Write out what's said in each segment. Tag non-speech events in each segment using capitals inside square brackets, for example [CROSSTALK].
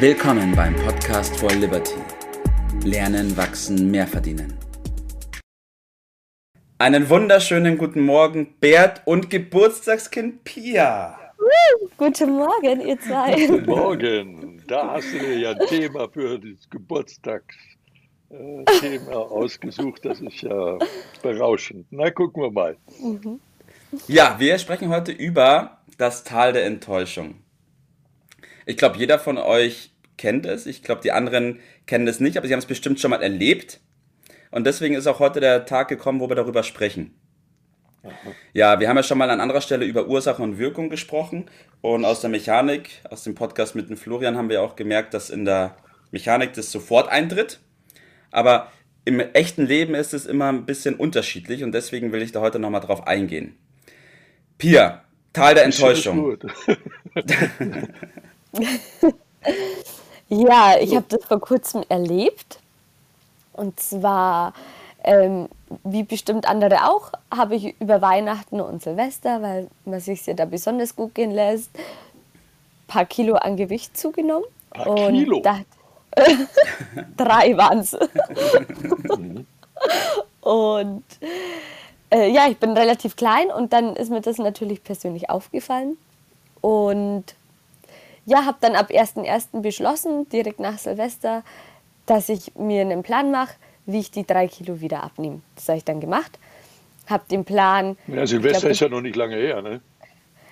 Willkommen beim Podcast for Liberty. Lernen, wachsen, mehr verdienen. Einen wunderschönen guten Morgen, Bert und Geburtstagskind Pia. Guten Morgen, ihr zwei. Guten [LAUGHS] Morgen. Da hast du dir ja ein Thema für das Geburtstagsthema ausgesucht. Das ist ja berauschend. Na, gucken wir mal. Mhm. Ja, wir sprechen heute über das Tal der Enttäuschung. Ich glaube, jeder von euch kennt es. Ich glaube, die anderen kennen es nicht, aber sie haben es bestimmt schon mal erlebt. Und deswegen ist auch heute der Tag gekommen, wo wir darüber sprechen. Ja, wir haben ja schon mal an anderer Stelle über Ursache und Wirkung gesprochen. Und aus der Mechanik, aus dem Podcast mit dem Florian, haben wir auch gemerkt, dass in der Mechanik das sofort eintritt. Aber im echten Leben ist es immer ein bisschen unterschiedlich und deswegen will ich da heute nochmal drauf eingehen. Pia, Tal der Enttäuschung. [LAUGHS] [LAUGHS] ja, ich habe das vor kurzem erlebt. Und zwar, ähm, wie bestimmt andere auch, habe ich über Weihnachten und Silvester, weil man sich ja da besonders gut gehen lässt, ein paar Kilo an Gewicht zugenommen. Ein paar und Kilo? Da, [LAUGHS] drei waren es. und äh, ja, ich bin relativ klein und dann ist mir das natürlich persönlich aufgefallen. Und ja, habe dann ab 1.1. beschlossen, direkt nach Silvester, dass ich mir einen Plan mache, wie ich die drei Kilo wieder abnehme. Das habe ich dann gemacht. Habe den Plan. Ja, Silvester glaub, ist ja noch nicht lange her, ne?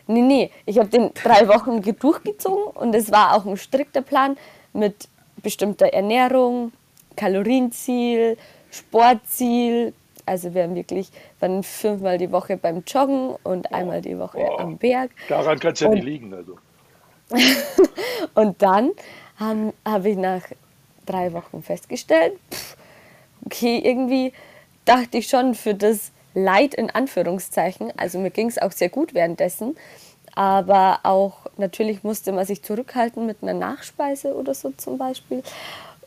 Nee, nee. Ich habe den drei Wochen [LAUGHS] durchgezogen und es war auch ein strikter Plan mit bestimmter Ernährung, Kalorienziel, Sportziel, also wir haben wirklich waren fünfmal die Woche beim Joggen und einmal die Woche oh, am Berg. Daran kann es ja nicht liegen. Also. [LAUGHS] und dann habe hab ich nach drei Wochen festgestellt, pff, okay, irgendwie dachte ich schon für das Leid in Anführungszeichen, also mir ging es auch sehr gut währenddessen, aber auch natürlich musste man sich zurückhalten mit einer Nachspeise oder so zum Beispiel.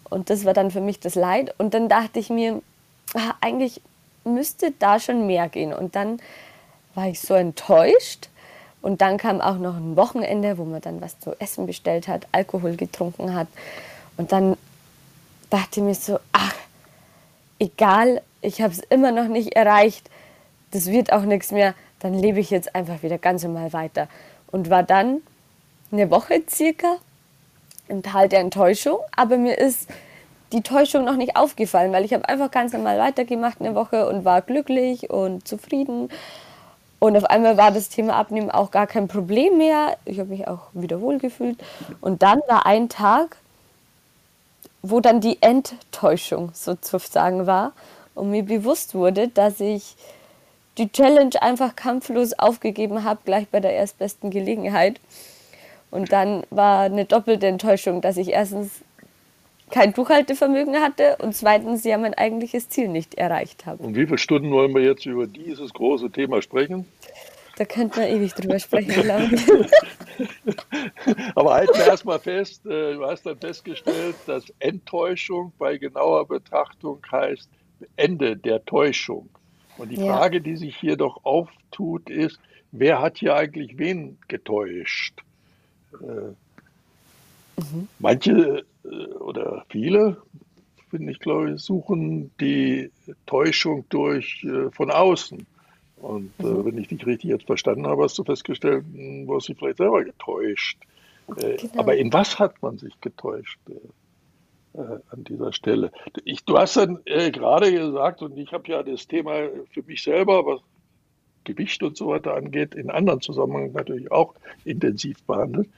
Und das war dann für mich das Leid. Und dann dachte ich mir, ach, eigentlich müsste da schon mehr gehen. Und dann war ich so enttäuscht. Und dann kam auch noch ein Wochenende, wo man dann was zu essen bestellt hat, Alkohol getrunken hat. Und dann dachte ich mir so, ach, egal, ich habe es immer noch nicht erreicht, das wird auch nichts mehr, dann lebe ich jetzt einfach wieder ganz normal weiter. Und war dann eine Woche circa im Tal der Enttäuschung, aber mir ist die Täuschung noch nicht aufgefallen, weil ich habe einfach ganz normal weitergemacht eine Woche und war glücklich und zufrieden. Und auf einmal war das Thema Abnehmen auch gar kein Problem mehr. Ich habe mich auch wieder wohl gefühlt. Und dann war ein Tag, wo dann die Enttäuschung sozusagen war und mir bewusst wurde, dass ich die Challenge einfach kampflos aufgegeben habe, gleich bei der erstbesten Gelegenheit. Und dann war eine doppelte Enttäuschung, dass ich erstens kein Durchhaltevermögen hatte und zweitens ja mein eigentliches Ziel nicht erreicht habe. Und wie viele Stunden wollen wir jetzt über dieses große Thema sprechen? Da könnte man ewig drüber [LAUGHS] sprechen, glaube ich. [LAUGHS] Aber halten wir erstmal fest, äh, du hast dann festgestellt, dass Enttäuschung bei genauer Betrachtung heißt Ende der Täuschung. Und die ja. Frage, die sich hier doch auftut, ist, wer hat hier eigentlich wen getäuscht? Äh, mhm. Manche oder viele, finde ich, glaube ich, suchen die Täuschung durch äh, von außen. Und äh, mhm. wenn ich dich richtig jetzt verstanden habe, hast du festgestellt, hm, du hast dich vielleicht selber getäuscht. Äh, genau. Aber in was hat man sich getäuscht äh, äh, an dieser Stelle? Ich, du hast dann gerade gesagt, und ich habe ja das Thema für mich selber, was Gewicht und so weiter angeht, in anderen Zusammenhängen natürlich auch intensiv behandelt.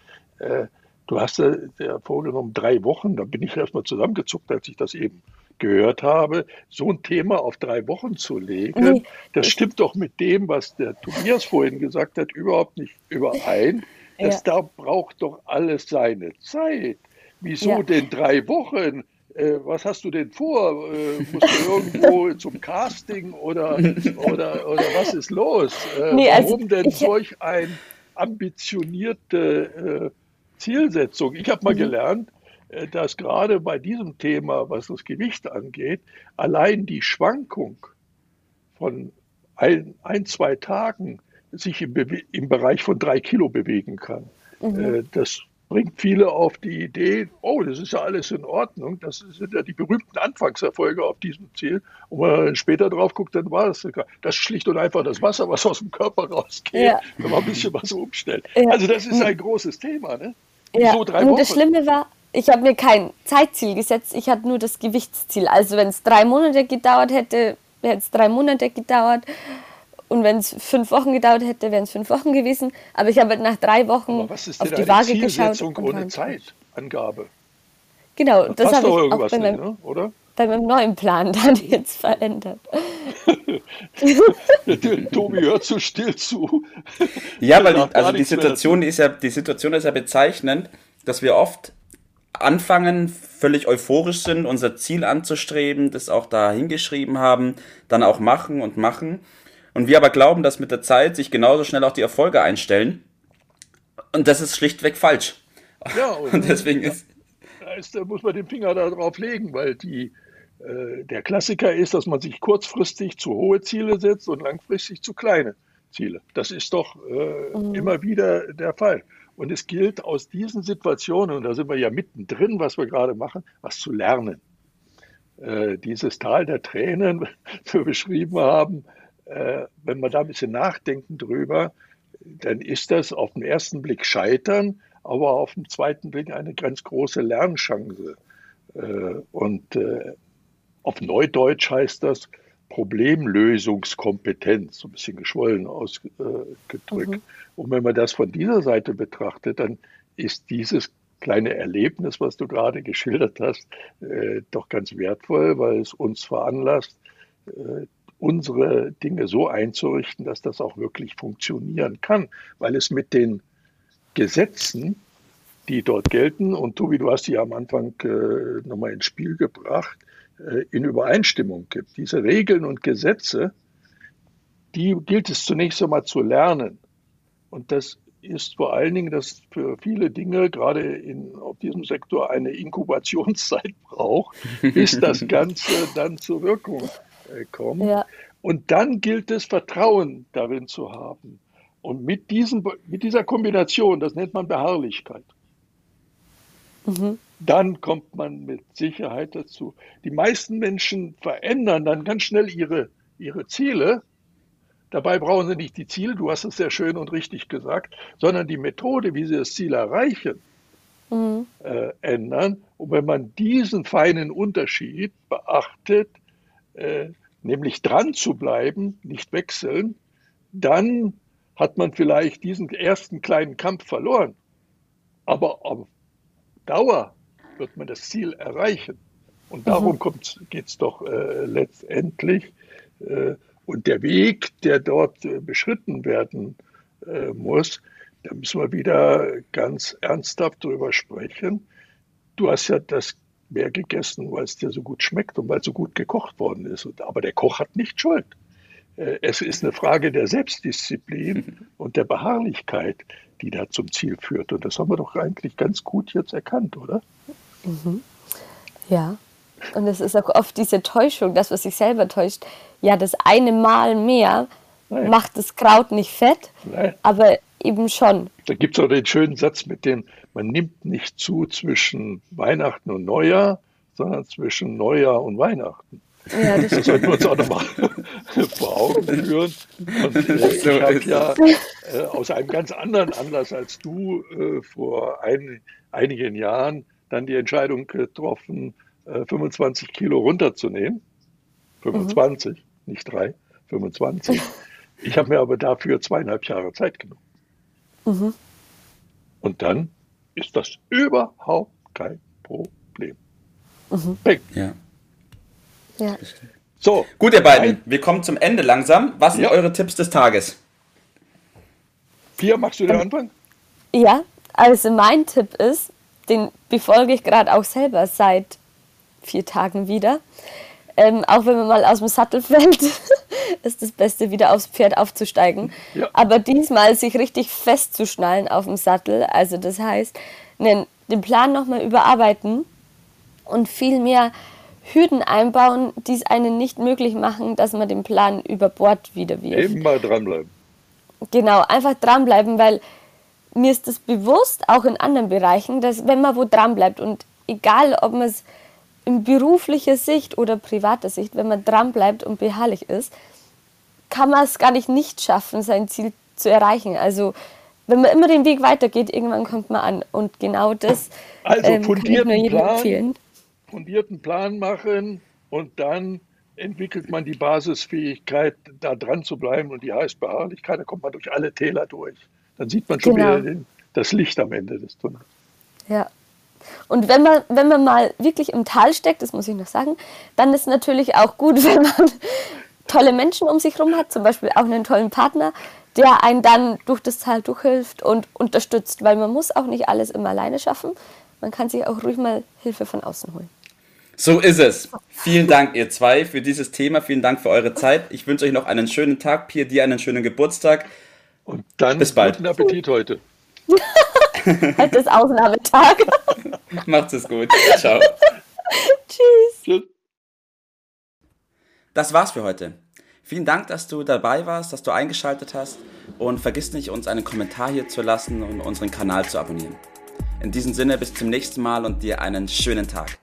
Du hast ja, ja vorgenommen, drei Wochen, da bin ich erstmal zusammengezuckt, als ich das eben gehört habe, so ein Thema auf drei Wochen zu legen, nee. das stimmt doch mit dem, was der Tobias vorhin gesagt hat, überhaupt nicht überein. Das ja. da braucht doch alles seine Zeit. Wieso ja. denn drei Wochen? Äh, was hast du denn vor? Äh, musst du irgendwo [LAUGHS] zum Casting oder, oder, oder was ist los? Äh, nee, also warum denn solch ein ambitionierte äh, Zielsetzung. Ich habe mal mhm. gelernt, äh, dass gerade bei diesem Thema, was das Gewicht angeht, allein die Schwankung von ein, ein zwei Tagen sich im, im, Bereich von drei Kilo bewegen kann. Mhm. Äh, das bringt viele auf die Idee, oh, das ist ja alles in Ordnung, das sind ja die berühmten Anfangserfolge auf diesem Ziel. Und wenn man später drauf guckt, dann war das, das schlicht und einfach das Wasser, was aus dem Körper rausgeht, ja. wenn man ein bisschen was umstellt. Ja. Also das ist ein großes Thema. Ne? Ja. Drei und das Schlimme war, ich habe mir kein Zeitziel gesetzt, ich hatte nur das Gewichtsziel. Also wenn es drei Monate gedauert hätte, hätte es drei Monate gedauert. Und wenn es fünf Wochen gedauert hätte, wären es fünf Wochen gewesen. Aber ich habe halt nach drei Wochen auf die Waage geschaut. Und ohne Zeitangabe. Genau, das, das ich auch bei meinem, ne? oder? Bei meinem neuen Plan dann [LAUGHS] jetzt verändert. [LAUGHS] Tobi hört so still zu. [LAUGHS] Ja, weil die, also die Situation ist ja, die Situation ist ja bezeichnend, dass wir oft anfangen, völlig euphorisch sind, unser Ziel anzustreben, das auch da hingeschrieben haben, dann auch machen und machen und wir aber glauben, dass mit der Zeit sich genauso schnell auch die Erfolge einstellen. Und das ist schlichtweg falsch. Ja, und, und deswegen ist, da ist. Da muss man den Finger darauf legen, weil die, äh, der Klassiker ist, dass man sich kurzfristig zu hohe Ziele setzt und langfristig zu kleine Ziele. Das ist doch äh, mhm. immer wieder der Fall. Und es gilt aus diesen Situationen, und da sind wir ja mittendrin, was wir gerade machen, was zu lernen. Äh, dieses Tal der Tränen, [LAUGHS] das wir beschrieben haben, äh, wenn man da ein bisschen nachdenken drüber, dann ist das auf den ersten Blick Scheitern, aber auf den zweiten Blick eine ganz große Lernchance. Äh, und äh, auf Neudeutsch heißt das Problemlösungskompetenz, so ein bisschen geschwollen ausgedrückt. Mhm. Und wenn man das von dieser Seite betrachtet, dann ist dieses kleine Erlebnis, was du gerade geschildert hast, doch ganz wertvoll, weil es uns veranlasst, unsere Dinge so einzurichten, dass das auch wirklich funktionieren kann, weil es mit den Gesetzen, die dort gelten, und Tobi, du hast die am Anfang äh, nochmal ins Spiel gebracht, äh, in Übereinstimmung gibt. Diese Regeln und Gesetze, die gilt es zunächst einmal zu lernen. Und das ist vor allen Dingen, dass für viele Dinge gerade in, auf diesem Sektor eine Inkubationszeit [LAUGHS] braucht, bis das [LAUGHS] Ganze dann zur Wirkung äh, kommen. Ja. Und dann gilt es, Vertrauen darin zu haben. Und mit, diesem, mit dieser Kombination, das nennt man Beharrlichkeit, mhm. Dann kommt man mit Sicherheit dazu. Die meisten Menschen verändern dann ganz schnell ihre, ihre Ziele. Dabei brauchen sie nicht die Ziele, du hast es sehr schön und richtig gesagt, sondern die Methode, wie sie das Ziel erreichen, mhm. äh, ändern. Und wenn man diesen feinen Unterschied beachtet, äh, nämlich dran zu bleiben, nicht wechseln, dann hat man vielleicht diesen ersten kleinen Kampf verloren. Aber auf Dauer wird man das Ziel erreichen. Und darum mhm. geht es doch äh, letztendlich. Äh, und der Weg, der dort äh, beschritten werden äh, muss, da müssen wir wieder ganz ernsthaft drüber sprechen. Du hast ja das mehr gegessen, weil es dir so gut schmeckt und weil so gut gekocht worden ist. Aber der Koch hat nicht Schuld. Äh, es ist eine Frage der Selbstdisziplin und der Beharrlichkeit, die da zum Ziel führt. Und das haben wir doch eigentlich ganz gut jetzt erkannt, oder? Mhm. Ja. Und es ist auch oft diese Täuschung, das, was sich selber täuscht. Ja, das eine Mal mehr Nein. macht das Kraut nicht fett, Nein. aber eben schon. Da gibt es auch den schönen Satz mit dem, man nimmt nicht zu zwischen Weihnachten und Neujahr, sondern zwischen Neujahr und Weihnachten. Ja, das, das sollten wir uns auch nochmal [LAUGHS] vor Augen führen. Und ich habe ja äh, aus einem ganz anderen Anlass als du äh, vor ein, einigen Jahren dann die Entscheidung getroffen, 25 äh, Kilo runterzunehmen. 25, mhm. nicht drei, 25. Ich habe mir aber dafür zweieinhalb Jahre Zeit genommen. Mhm. Und dann ist das überhaupt kein Problem. Mhm. Ja. ja. So. Gut, ihr beiden, ein, wir kommen zum Ende langsam. Was sind ja. eure Tipps des Tages? Pia, magst du den ähm, Anfang? Ja, also mein Tipp ist, den befolge ich gerade auch selber seit vier Tagen wieder. Ähm, auch wenn man mal aus dem Sattel [LAUGHS] fällt, ist das Beste, wieder aufs Pferd aufzusteigen. Ja. Aber diesmal sich richtig festzuschnallen auf dem Sattel. Also das heißt, den, den Plan nochmal überarbeiten und viel mehr Hürden einbauen, die es einen nicht möglich machen, dass man den Plan über Bord wieder wirft. Eben mal dranbleiben. Genau, einfach dranbleiben, weil mir ist das bewusst, auch in anderen Bereichen, dass wenn man wo dran bleibt und egal, ob man es in beruflicher Sicht oder privater Sicht, wenn man dran bleibt und beharrlich ist, kann man es gar nicht nicht schaffen, sein Ziel zu erreichen. Also wenn man immer den Weg weitergeht, irgendwann kommt man an. Und genau das also, ähm, kann ich nur jedem Plan, empfehlen. Fundierten Plan machen und dann entwickelt man die Basisfähigkeit, da dran zu bleiben und die heißt Beharrlichkeit, da kommt man durch alle Täler durch. Dann sieht man schon genau. wieder den, das Licht am Ende des Tunnels. Ja. Und wenn man, wenn man mal wirklich im Tal steckt, das muss ich noch sagen, dann ist natürlich auch gut, [LAUGHS] wenn man tolle Menschen um sich herum hat, zum Beispiel auch einen tollen Partner, der einen dann durch das Tal durchhilft und unterstützt, weil man muss auch nicht alles immer alleine schaffen. Man kann sich auch ruhig mal Hilfe von außen holen. So ist es. Vielen Dank, ihr zwei, für dieses Thema. Vielen Dank für eure Zeit. Ich wünsche euch noch einen schönen Tag. Pia, dir einen schönen Geburtstag. Und dann bis bald. Guten Appetit heute. [LAUGHS] Heute ist Ausnahmetag. [LAUGHS] Macht's es gut. Ciao. [LAUGHS] Tschüss. Tschüss. Das war's für heute. Vielen Dank, dass du dabei warst, dass du eingeschaltet hast und vergiss nicht, uns einen Kommentar hier zu lassen und unseren Kanal zu abonnieren. In diesem Sinne, bis zum nächsten Mal und dir einen schönen Tag.